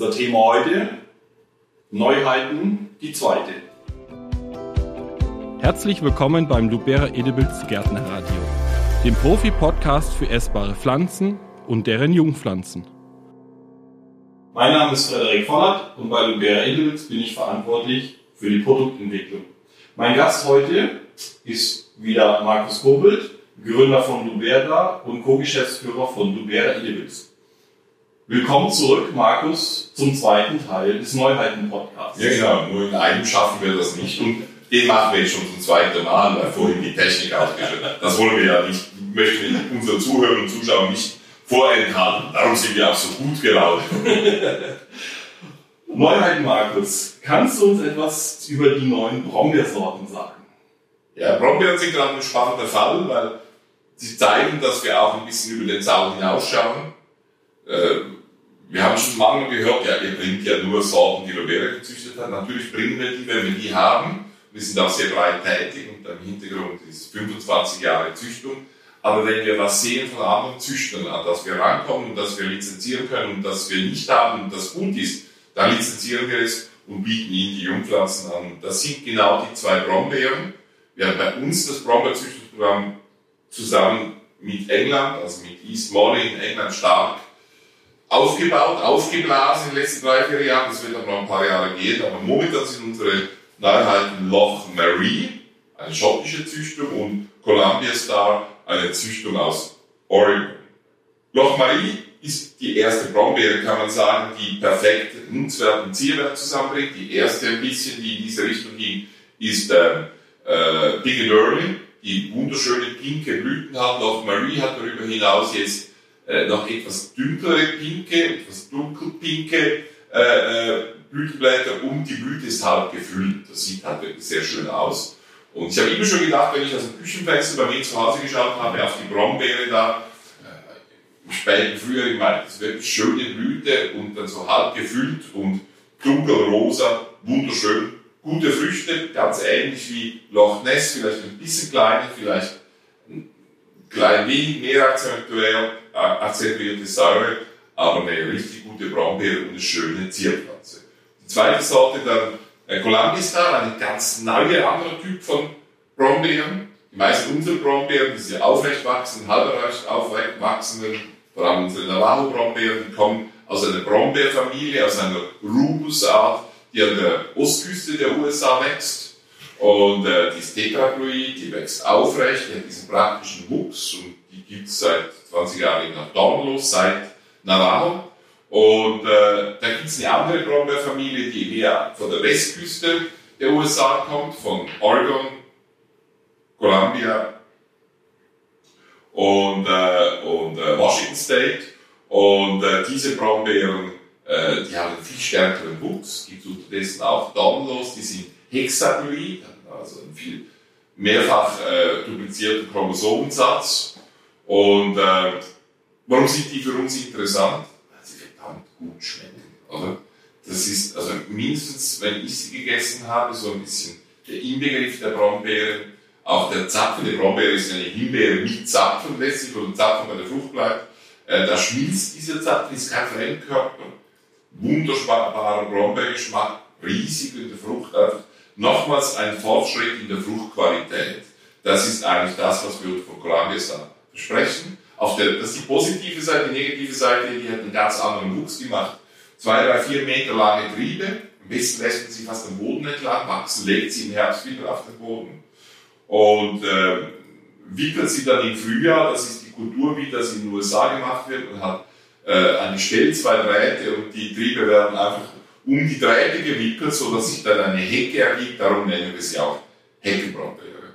Unser Thema heute, Neuheiten, die zweite. Herzlich willkommen beim Lubera Edibles Gärtnerradio, dem Profi-Podcast für essbare Pflanzen und deren Jungpflanzen. Mein Name ist Frederik Vollert und bei Lubera Edibles bin ich verantwortlich für die Produktentwicklung. Mein Gast heute ist wieder Markus Kobelt, Gründer von Lubera und Co-Geschäftsführer von Lubera Edibles. Willkommen zurück, Markus, zum zweiten Teil des Neuheiten-Podcasts. Ja, genau. Nur in einem schaffen wir das nicht. Und den machen wir jetzt schon zum zweiten Mal, weil vorhin die Technik ausgeschaltet hat. Das wollen wir ja nicht, möchten wir unseren Zuhörern und Zuschauern nicht vorenthalten. Darum sind wir auch so gut gelaunt. Neuheiten, Markus. Kannst du uns etwas über die neuen Brombeersorten sagen? Ja, Brombeeren sind gerade ein spannender Fall, weil sie zeigen, dass wir auch ein bisschen über den Zaun hinausschauen. Äh, wir haben schon lange gehört, ja, ihr bringt ja nur Sorten, die Lobera gezüchtet hat. Natürlich bringen wir die, wenn wir die haben. Wir sind auch sehr breit tätig und im Hintergrund ist 25 Jahre Züchtung. Aber wenn wir was sehen von anderen Züchtern, an das wir rankommen und das wir lizenzieren können und das wir nicht haben und das gut ist, dann lizenzieren wir es und bieten ihnen die Jungpflanzen an. Das sind genau die zwei Brombeeren. Wir haben bei uns das Brombeerzüchtungsprogramm zusammen mit England, also mit East Molly in England stark aufgebaut, aufgeblasen in den letzten drei, vier Jahren. Das wird aber noch ein paar Jahre gehen. Aber momentan sind unsere Neuheiten Loch Marie, eine schottische Züchtung, und Columbia Star, eine Züchtung aus Oregon. Loch Marie ist die erste Brombeere, kann man sagen, die perfekt Nutzwert und Zierwert zusammenbringt. Die erste ein bisschen, die in diese Richtung ging, ist ähm, äh, Big and Early, die wunderschöne pinke Blüten hat. Loch Marie hat darüber hinaus jetzt noch etwas dunklere pinke, etwas dunkelpinke äh, äh, Blütenblätter und die Blüte ist halb gefüllt. Das sieht halt wirklich sehr schön aus. Und ich habe immer schon gedacht, wenn ich aus dem Küchenfenster bei mir zu Hause geschaut habe, auf die Brombeere da, äh, im späten Frühjahr, ich meine, das ist wirklich schöne Blüte und dann so halb gefüllt und dunkelrosa, wunderschön. Gute Früchte, ganz ähnlich wie Loch Ness, vielleicht ein bisschen kleiner, vielleicht ein klein wenig mehr akzentuell akzentuierte Säure, aber eine richtig gute Brombeere und eine schöne Zierpflanze. Die zweite Sorte dann äh, Columbistar, ein ganz neuer anderer Typ von Brombeeren. Die meisten unserer Brombeeren, die sind aufrecht wachsen, halb aufrecht wachsenden, vor allem unsere Navajo-Brombeeren, die kommen aus einer Brombeerfamilie, aus einer Rubusart, die an der Ostküste der USA wächst. Und äh, die ist tetraploid, die wächst aufrecht, die hat diesen praktischen Wuchs und die gibt es seit 20 Jahren nach Dornlos, seit Navajo. Und äh, da gibt es eine andere Brombeerfamilie, die mehr von der Westküste der USA kommt, von Oregon, Columbia und, äh, und äh, Washington State. Und äh, diese Brombeeren, äh, die haben einen viel stärkeren Wuchs, gibt unterdessen auch Dornlos, die sind hexaploid, also einen viel mehrfach äh, duplizierten Chromosomensatz und äh, warum sind die für uns interessant? Weil sie verdammt gut schmecken, oder? Das ist, also mindestens, wenn ich sie gegessen habe, so ein bisschen der Inbegriff der Brombeere. Auch der Zapfen der Brombeere ist eine Himbeere mit Zapfen letztlich, wo der Zapfen bei der Frucht bleibt. Äh, da schmilzt dieser Zapfen, ist kein Fremdkörper. Wunderbarer Brombeergeschmack, riesig in der Frucht einfach. Nochmals ein Fortschritt in der Fruchtqualität. Das ist eigentlich das, was wir von Columbia sagen sprechen. Auf der, das ist die positive Seite, die negative Seite, die hat einen ganz anderen Wuchs gemacht. Zwei, drei, vier Meter lange Triebe. Am besten lässt sie fast am Boden entlang wachsen, legt sie im Herbst wieder auf den Boden und äh, wickelt sie dann im Frühjahr, das ist die Kultur, wie das in den USA gemacht wird, und hat äh, eine Stelle, zwei Drähte und die Triebe werden einfach um die Drähte gewickelt, sodass sich dann eine Hecke ergibt, darum nennen wir sie auch Heckenbrombeere.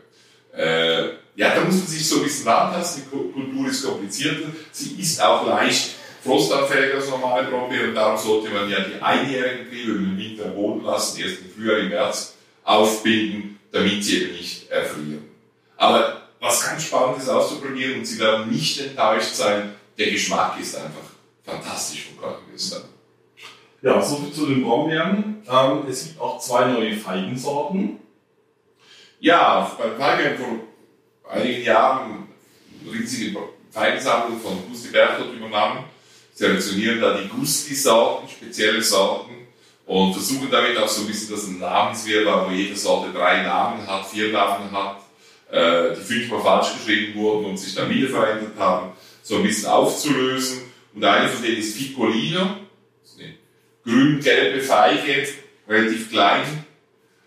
Äh, ja, da muss man sich so ein bisschen rantasten. Die Kultur ist komplizierter. Sie ist auch leicht frostanfälliger als normale Brombeere und darum sollte man ja die einjährigen Triebe den Winter Boden lassen, erst im Frühjahr, im März aufbinden, damit sie eben nicht erfrieren. Aber was ganz spannend ist auszuprobieren und Sie werden nicht enttäuscht sein, der Geschmack ist einfach fantastisch von Krankenwürstern. Ja, soviel zu den Brombeeren. Ähm, es gibt auch zwei neue Feigensorten. Ja, beim Feigen von einigen Jahren riesige Feigensammlung von Gusti Berchtold übernommen. selektionieren da die Gusti-Sorten, spezielle Sorten und versuchen damit auch so ein bisschen das Namenswirrwarr, wo jede Sorte drei Namen hat, vier Namen hat, äh, die fünfmal falsch geschrieben wurden und sich dann wieder verändert haben, so ein bisschen aufzulösen. Und eine von denen ist Piccolino, grün-gelbe Feige, relativ klein,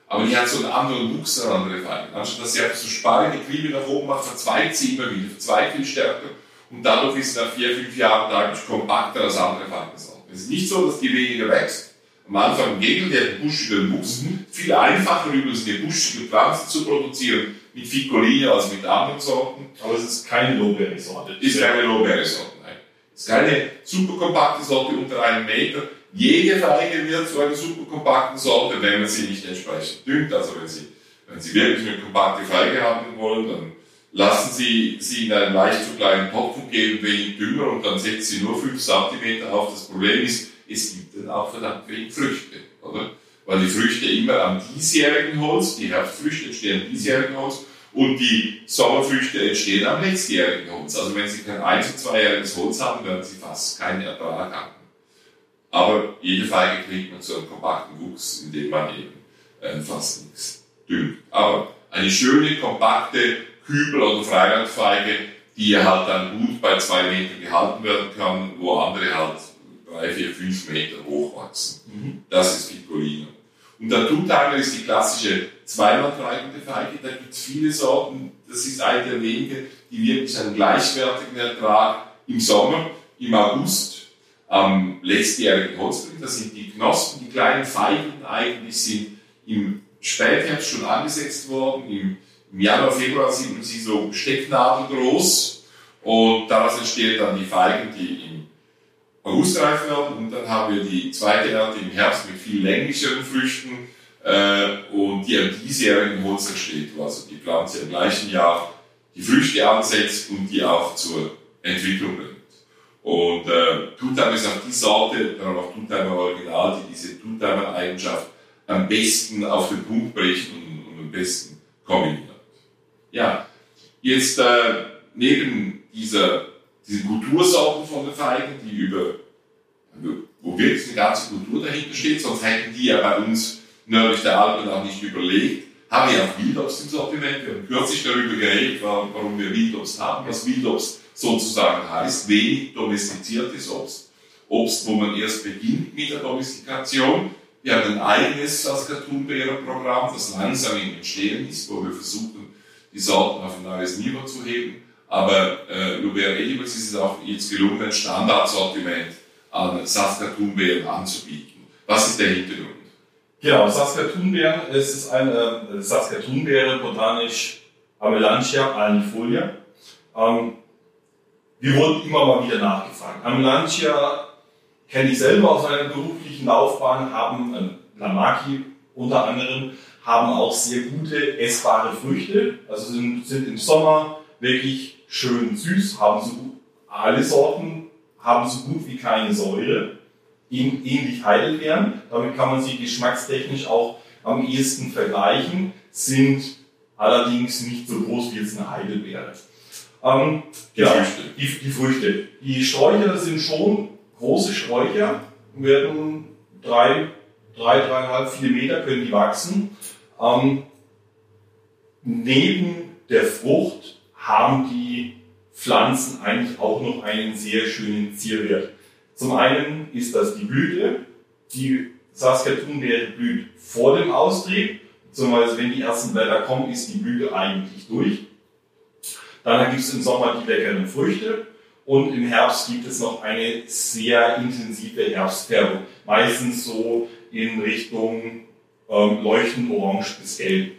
aber die hat so einen anderen Wuchs als andere Feigen. Anstatt dass sie einfach so sparige Triebe nach oben macht, verzweigt sie immer wieder, verzweigt viel stärker und dadurch ist sie nach vier, fünf Jahren deutlich kompakter als andere Feigensorten. Es ist nicht so, dass die weniger wächst. Am Anfang im Gegenteil, der buschige Wuchs. Mhm. Viel einfacher übrigens eine buschige Pflanze zu produzieren mit Ficoline als mit anderen Sorten. Aber es ist keine Lowberry-Sorte. Ist keine Lowberry-Sorte, nein. Es ist keine super kompakte Sorte unter einem Meter. Jede Feige wird zu einer super kompakten Sorte, wenn man sie nicht entsprechend düngt. Also wenn Sie, wenn Sie wirklich eine kompakte Feige haben wollen, dann lassen Sie sie in einen leicht zu kleinen Topf und geben wenig Dünger und dann setzen Sie nur 5 cm auf. Das Problem ist, es gibt dann auch verdammt wenig Früchte, oder? Weil die Früchte immer am diesjährigen Holz, die Herbstfrüchte entstehen am diesjährigen Holz und die Sommerfrüchte entstehen am letztjährigen Holz. Also wenn Sie kein ein- zu zweijähriges Holz haben, werden Sie fast keinen Ertrag haben. Aber jede Feige kriegt man zu einem kompakten Wuchs, indem man eben äh, fast nichts düngt. Aber eine schöne, kompakte Kübel- oder Freilandfeige, die halt dann gut bei zwei Metern gehalten werden kann, wo andere halt drei, vier, fünf Meter hoch wachsen. Mhm. Das ist Piccolino. Und der Tutthanger ist die klassische zweimal treibende Feige. Da gibt es viele Sorten. Das ist eine der wenigen, die wirklich einen gleichwertigen Ertrag im Sommer, im August am letztjährigen Holz bringt. Das sind die Knospen, die kleinen Feigen eigentlich sind im Spätherbst schon angesetzt worden. Im, im Januar, Februar sind sie so stecknadelgroß und daraus entstehen dann die Feigen, die im August reif werden und dann haben wir die zweite Ernte im Herbst mit viel länglicheren Früchten äh, und die am diesjährigen Holz entsteht, wo also die Pflanze im gleichen Jahr die Früchte ansetzt und die auch zur Entwicklung bringt. Und äh, Tutam ist auch die Sorte, dann auch Tutamer Original, die diese Tutamer Eigenschaft am besten auf den Punkt bricht und, und am besten kombiniert. Ja, jetzt äh, neben dieser, diesen Kultursorten von den Feigen, die über, wo wirklich eine ganze Kultur dahinter steht, sonst hätten die ja bei uns nördlich der Alpen auch nicht überlegt, haben wir auch Wildobst im Sortiment. Wir haben kürzlich darüber geredet, warum wir Wildobst haben, was Wildobst sozusagen heißt, wenig domestiziertes Obst. Obst, wo man erst beginnt mit der Domestikation. Wir haben ein eigenes Saskatoon-Beerer-Programm, das langsam im Entstehen ist, wo wir versuchen, die Sorten auf ein neues Niveau zu heben. Aber äh, Lubera Edibles ist es auch jetzt gelungen, ein Standardsortiment an Saskatoon-Beeren anzubieten. Was ist der Hintergrund? Genau, Saskatoon-Beeren, ist eine äh, Saskatoon-Beere, botanisch Amelantia alnifolia. Ähm, wir wurden immer mal wieder nachgefragt. Amelantia kenne ich selber aus meiner beruflichen Laufbahn, haben, äh, Lamaki unter anderem, haben auch sehr gute essbare Früchte, also sind, sind im Sommer wirklich schön süß, haben so alle Sorten haben so gut wie keine Säure, ähnlich Heidelbeeren, damit kann man sie geschmackstechnisch auch am ehesten vergleichen, sind allerdings nicht so groß wie jetzt eine Heidelbeere. Ähm, die, ja, Früchte. Die, die, Früchte. Die Sträucher sind schon große Sträucher, werden drei, drei, dreieinhalb, vier Meter können die wachsen. Ähm, neben der Frucht haben die Pflanzen eigentlich auch noch einen sehr schönen Zierwert. Zum einen ist das die Blüte. Die Saskatoon-Beere blüht vor dem Austrieb, beziehungsweise wenn die ersten Blätter kommen, ist die Blüte eigentlich durch. Dann gibt es im Sommer die leckeren Früchte und im Herbst gibt es noch eine sehr intensive Herbstfärbung. Meistens so in Richtung ähm, leuchtend orange bis gelb.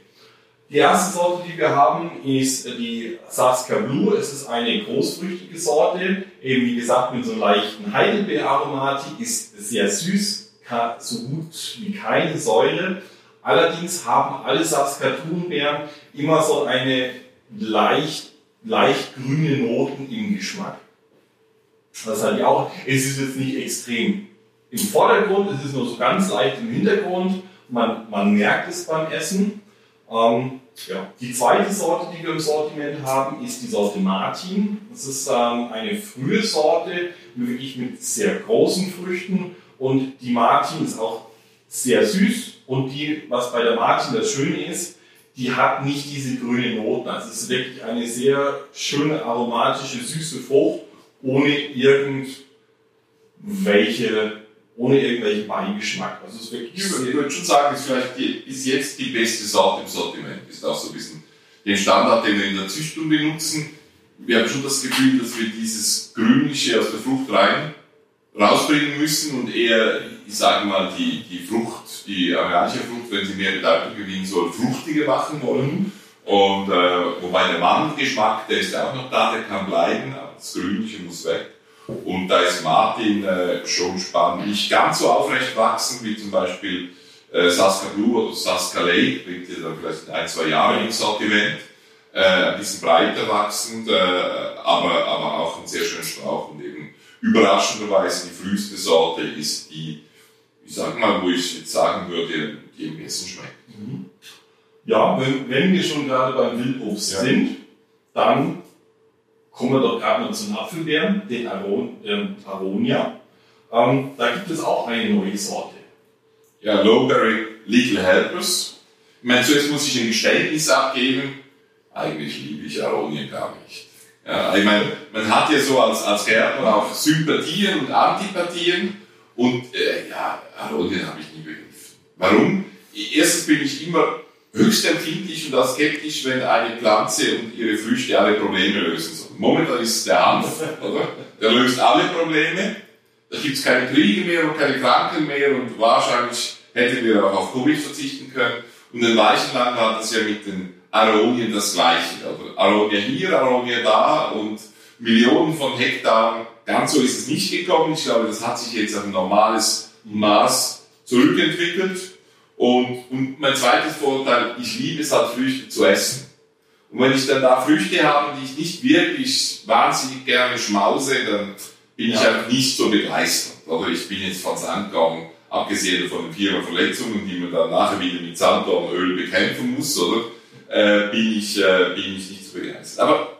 Die erste Sorte, die wir haben, ist die Saska Blue. Es ist eine großfrüchtige Sorte, eben wie gesagt mit so leichten Heidelbeeraromatik, ist sehr süß, so gut wie keine Säure. Allerdings haben alle Saskatoon-Beeren immer so eine leicht leicht grüne Noten im Geschmack. Das hat ja auch, es ist jetzt nicht extrem im Vordergrund, es ist nur so ganz leicht im Hintergrund. Man, man merkt es beim Essen. Ähm, ja. Die zweite Sorte, die wir im Sortiment haben, ist die Sorte Martin. Das ist ähm, eine frühe Sorte, wirklich mit sehr großen Früchten. Und die Martin ist auch sehr süß. Und die, was bei der Martin das Schöne ist, die hat nicht diese grünen Noten. Also es ist wirklich eine sehr schöne aromatische, süße Frucht, ohne irgendwelche ohne irgendwelchen Beigeschmack. Also es ist wirklich ich würde schon sagen, ist vielleicht die, bis jetzt die beste Sorte im Sortiment. Ist auch so ein bisschen den Standard, den wir in der Züchtung benutzen. Wir haben schon das Gefühl, dass wir dieses Grünliche aus der Frucht rein rausbringen müssen und eher, ich sage mal, die, die Frucht, die amerikanische Frucht, wenn sie mehr Bedeutung gewinnen soll, fruchtiger machen wollen. Und äh, wobei der Mandelgeschmack, der ist auch noch da, der kann bleiben, aber das Grünliche muss weg. Und da ist Martin äh, schon spannend. Nicht ganz so aufrecht wachsen wie zum Beispiel äh, Saska Blue oder Saska Lake, bringt ihr dann vielleicht ein, zwei Jahre ins Sortiment. Äh, ein bisschen breiter wachsend, äh, aber, aber auch ein sehr schöner Strauch und überraschenderweise die früheste Sorte ist die, ich sag mal, wo ich jetzt sagen würde, die im Essen schmeckt. Mhm. Ja, wenn, wenn wir schon gerade beim Wildobst ja. sind, dann Kommen wir doch gerade noch zum Apfelbeeren, den Aron, äh, Aronia. Ähm, da gibt es auch eine neue Sorte. Ja, Lowberry Little Helpers. Ich meine, zuerst muss ich ein Geständnis abgeben. Eigentlich liebe ich Aronien gar nicht. Ja, ich meine, man hat ja so als, als Gärtner auch Sympathien und Antipathien. Und äh, ja, Aronien habe ich nie begriffen. Warum? Erstens bin ich immer höchst empfindlich und auch skeptisch, wenn eine Pflanze und ihre Früchte alle Probleme lösen soll. Momentan ist es der Hanf, oder? Der löst alle Probleme. Da gibt es keine Kriege mehr und keine Kranken mehr und wahrscheinlich hätten wir auch auf Covid verzichten können. Und in Leichenland hat das ja mit den Aronien das Gleiche. Also Aronia hier, Aronia da und Millionen von Hektaren. Ganz so ist es nicht gekommen. Ich glaube, das hat sich jetzt auf ein normales Maß zurückentwickelt. Und, und mein zweites Vorteil, ich liebe es halt Früchte zu essen. Und wenn ich dann da Früchte habe, die ich nicht wirklich wahnsinnig gerne schmause, dann bin ich halt nicht so begeistert. Oder ich bin jetzt von Sandkorn, abgesehen von den vielen Verletzungen, die man dann nachher wieder mit Sanddornöl bekämpfen muss, oder? Äh, bin, ich, äh, bin ich nicht so begeistert. Aber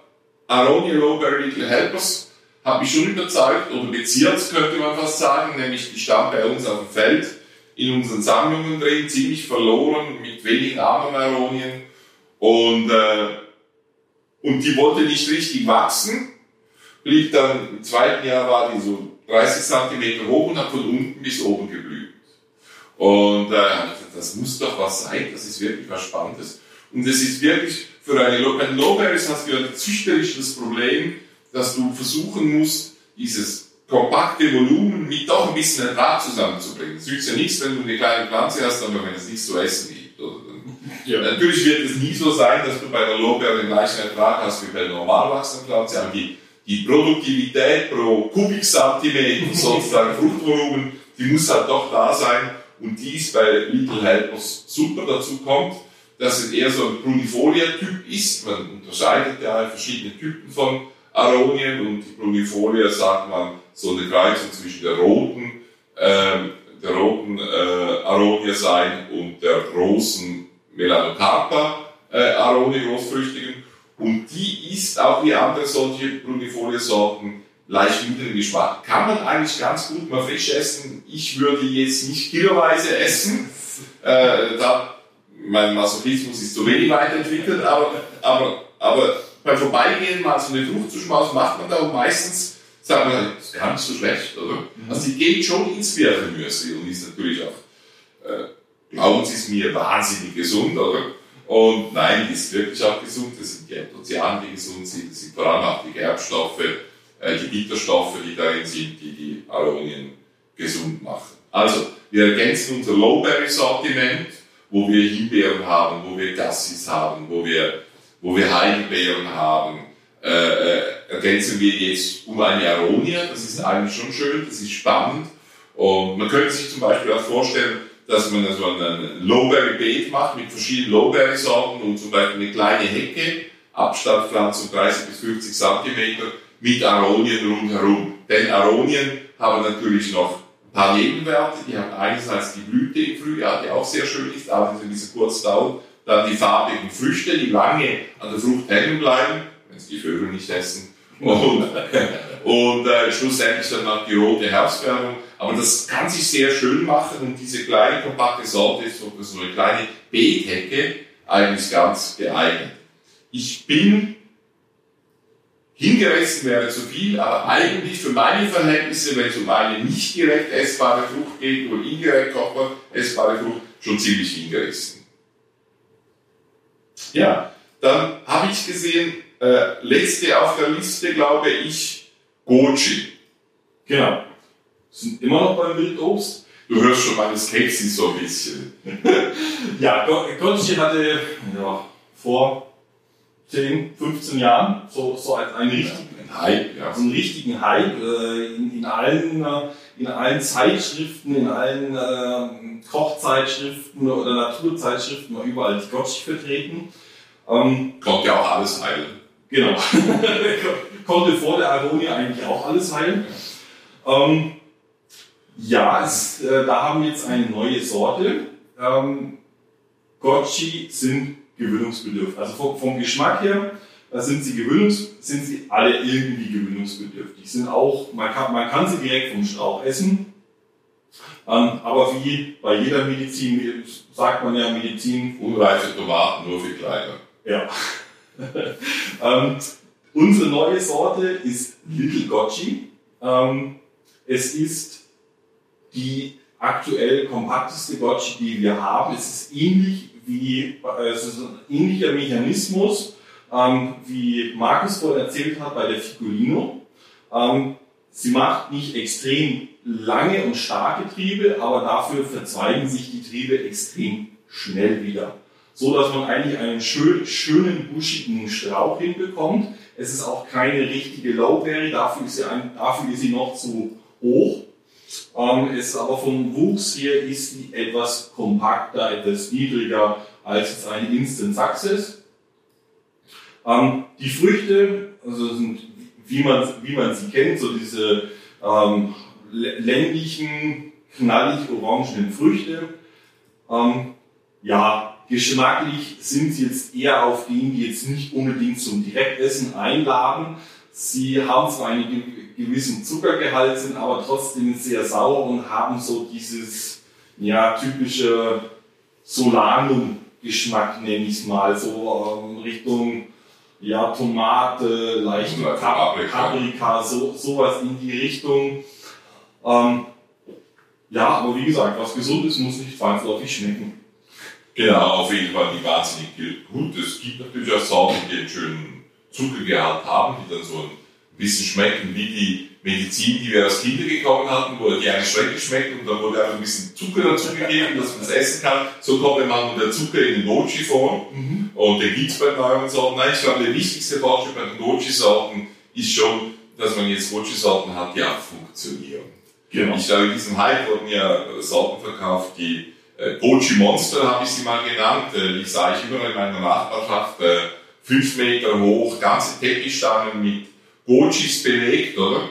Aronia Lowberry Little Helpers hat mich schon überzeugt, oder beziert, könnte man fast sagen, nämlich die stammt bei uns auf dem Feld in unseren Sammlungen drin, ziemlich verloren, mit wenigen anderen Aronien. Und, äh, und die wollte nicht richtig wachsen, blieb dann, im zweiten Jahr war die so 30 Zentimeter hoch und hat von unten bis oben geblüht. Und äh, das muss doch was sein, das ist wirklich was Spannendes. Und es ist wirklich für eine, den Lowberries hast du ja züchterisch das Problem, dass du versuchen musst, dieses kompakte Volumen mit doch ein bisschen Ertrag zusammenzubringen. Es nützt ja nichts, wenn du eine kleine Pflanze hast, aber wenn es nichts zu essen gibt. Ja. Natürlich wird es nie so sein, dass du bei der Lorbeer den gleichen Ertrag hast wie bei der normal wachsenden Pflanze, aber die, die Produktivität pro Kubikzentimeter, sozusagen Fruchtvolumen, die muss halt doch da sein und die ist bei Little Helpers super. Dazu kommt, dass es eher so ein Prunifolia-Typ ist. Man unterscheidet ja verschiedene Typen von Aronien und die Plunifolia sagt man so eine Kreuzung zwischen der roten, äh, der roten äh, Aronia sein und der großen Melanocarpa äh, Aronia großfrüchtigen. Und die ist auch wie andere solche Plunifolia-Sorten leicht müden Geschmack. Kann man eigentlich ganz gut mal frisch essen. Ich würde jetzt nicht kiloweise essen. Äh, da, mein Masochismus ist zu wenig weiterentwickelt, aber, aber, aber beim Vorbeigehen mal so eine Frucht zu schmausen, macht man da und meistens sagt man, das ist gar nicht so schlecht, oder? Mhm. Also die geht schon ins Birchenmüsli und ist natürlich auch, äh, glauben Sie es mir, wahnsinnig gesund, oder? Und nein, die ist wirklich auch gesund, das sind die Anthocyane, die gesund sind, das sind vor allem auch die Gerbstoffe, äh, die Bitterstoffe, die darin sind, die die Aronien gesund machen. Also, wir ergänzen unser Lowberry-Sortiment, wo wir Himbeeren haben, wo wir Gassis haben, wo wir wo wir Heidelbeeren haben, äh, äh, ergänzen wir jetzt um eine Aronia. Das ist eigentlich schon schön, das ist spannend. Und man könnte sich zum Beispiel auch vorstellen, dass man so ein Lowberry-Beet macht mit verschiedenen Lowberry-Sorten und zum Beispiel eine kleine Hecke, Abstandpflanzung 30 bis 50 Zentimeter, mit Aronien rundherum. Denn Aronien haben natürlich noch ein paar Nebenwerte. Die haben einerseits die Blüte im Frühjahr, die auch sehr schön ist, auch wenn sie kurz dauert dann die farbigen Früchte, die lange an der Frucht hängen bleiben, wenn sie die Vögel nicht essen. Und, und äh, schlussendlich dann noch die rote Herbstfärbung. Aber das kann sich sehr schön machen und diese kleine kompakte Sorte ist so, so eine kleine Beethecke eigentlich ganz geeignet. Ich bin hingerissen wäre zu viel, aber eigentlich für meine Verhältnisse, wenn es um eine nicht direkt essbare Frucht geht oder indirekt kochbar essbare Frucht, schon ziemlich hingerissen. Ja, dann habe ich gesehen, äh, letzte auf der Liste, glaube ich, Goji. Genau. Sind immer noch beim Wildobst. Du hörst schon meine Skepsis so ein bisschen. ja, Goji hatte ja, vor 10, 15 Jahren so, so als einen richtigen Hype, ja. so einen richtigen Hype äh, in, in, allen, äh, in allen Zeitschriften, in allen äh, Kochzeitschriften oder Naturzeitschriften war überall die Goji vertreten. Ähm, Konnte ja auch alles heilen. Genau. Konnte vor der Aronia eigentlich auch alles heilen. Ähm, ja, es, äh, da haben wir jetzt eine neue Sorte. Ähm, Goji sind gewöhnungsbedürftig. Also vom, Geschmack her da sind sie gewöhnungs, sind sie alle irgendwie gewöhnungsbedürftig. Sind auch, man kann, man kann sie direkt vom Strauch essen. Ähm, aber wie bei jeder Medizin sagt man ja Medizin. Unreife Tomaten nur für Kleiner. Ja. ähm, unsere neue Sorte ist Little Goji. Ähm, es ist die aktuell kompakteste Goji, die wir haben. Es ist ähnlich wie, äh, es ist ein ähnlicher Mechanismus, ähm, wie Markus vorhin erzählt hat bei der Figurino. Ähm, sie macht nicht extrem lange und starke Triebe, aber dafür verzweigen sich die Triebe extrem schnell wieder so dass man eigentlich einen schön, schönen, buschigen Strauch hinbekommt. Es ist auch keine richtige Lowberry, dafür ist sie, ein, dafür ist sie noch zu hoch. Ähm, es aber vom Wuchs her ist sie etwas kompakter, etwas niedriger als jetzt eine Instant Success. Ähm, die Früchte, also sind, wie man, wie man sie kennt, so diese ähm, ländlichen, knallig orangenen Früchte. Ähm, ja, Geschmacklich sind sie jetzt eher auf denen, die jetzt nicht unbedingt zum Direktessen einladen. Sie haben zwar einen gewissen Zuckergehalt, sind aber trotzdem sehr sauer und haben so dieses ja, typische Solanum-Geschmack, nenne ich es mal, so ähm, Richtung ja, Tomate, leichte Paprika, so, sowas in die Richtung. Ähm, ja, aber wie gesagt, was gesund ist, muss nicht zwangsläufig schmecken. Genau, auf jeden Fall die wahnsinnig gut. Es gibt natürlich auch Sorten, die einen schönen Zuckergehalt haben, die dann so ein bisschen schmecken wie die Medizin, die wir als Kinder gekommen hatten, wo die eigentlich schrecklich schmeckt und dann wurde einfach ein bisschen Zucker dazu gegeben, dass man es essen kann. So kommt man der Zucker in den Nochi-Form mhm. und den gibt es bei neuen Sorten. Nein, ich glaube, der wichtigste Fortschritt bei den Nochi-Sorten ist schon, dass man jetzt Nochi-Sorten hat, die auch funktionieren. Genau. Ich glaube, in diesem Hype wurden ja Sorten verkauft, die äh, Goji Monster habe ich sie mal genannt. Äh, die sah ich überall in meiner Nachbarschaft. Äh, fünf Meter hoch, ganze Teppichstangen mit Gojis belegt, oder?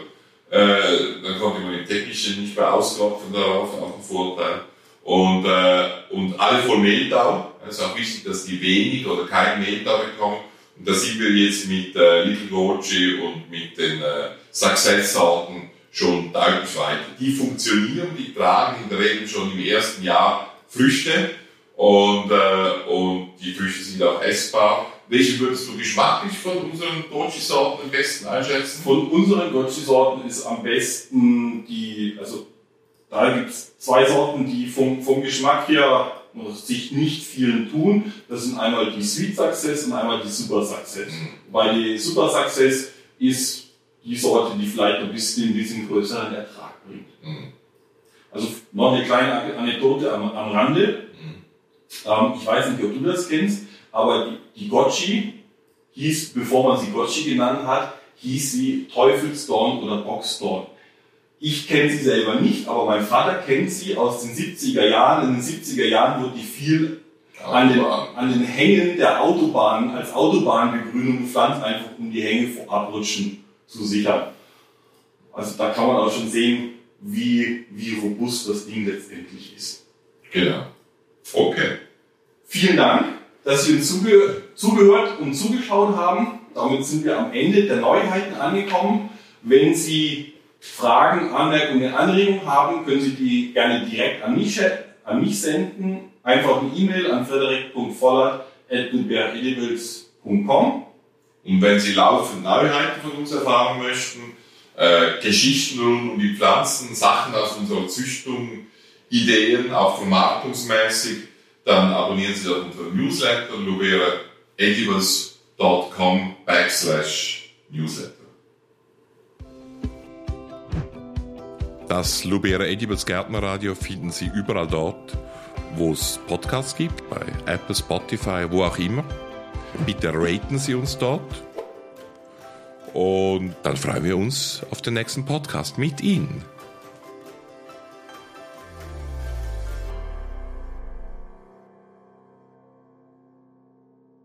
Äh, dann konnte man die Teppiche nicht mehr ausklopfen darauf, auch ein Vorteil. Und, äh, und alle voll Mehltau. Es ist auch wichtig, dass die wenig oder kein Mehltau bekommen. Und da sind wir jetzt mit äh, Little Goji und mit den äh, Success-Sorten schon deutlich weiter. Die funktionieren, die tragen in der Regel schon im ersten Jahr Früchte und, äh, und die Früchte sind auch essbar. Welche würdest du geschmacklich von unseren Goji-Sorten am besten einschätzen? Von unseren Goji-Sorten ist am besten die, also da gibt es zwei Sorten, die vom, vom Geschmack her sich nicht viel tun. Das sind einmal die Sweet Success und einmal die Super Success. Mhm. Weil die Super Success ist die Sorte, die vielleicht ein bisschen diesen größeren Ertrag bringt. Mhm. Also noch eine kleine Anekdote am, am Rande. Ähm, ich weiß nicht, ob du das kennst, aber die, die Gotchi hieß, bevor man sie Gotchi genannt hat, hieß sie Teufelsdorn oder Boxdorn. Ich kenne sie selber nicht, aber mein Vater kennt sie aus den 70er Jahren. In den 70er Jahren wurde die viel an den, an den Hängen der Autobahnen als Autobahnbegrünung gepflanzt, einfach um die Hänge vor Abrutschen zu sichern. Also da kann man auch schon sehen, wie, wie robust das Ding letztendlich ist. Genau. Okay. Vielen Dank. Dass Sie uns zuge zugehört und zugeschaut haben. Damit sind wir am Ende der Neuheiten angekommen. Wenn Sie Fragen, Anmerkungen, Anregungen haben, können Sie die gerne direkt an mich, an mich senden. Einfach eine E-Mail an frederik.vollert.edibles.com. Und wenn Sie laufend Neuheiten von uns erfahren möchten, äh, Geschichten um die Pflanzen, Sachen aus unserer Züchtung, Ideen, auch vermarktungsmäßig, dann abonnieren Sie doch unseren Newsletter luberaedibles.com backslash newsletter. Das Lubera Edibles Gärtnerradio finden Sie überall dort, wo es Podcasts gibt, bei Apple, Spotify, wo auch immer. Bitte raten Sie uns dort. Und dann freuen wir uns auf den nächsten Podcast mit Ihnen.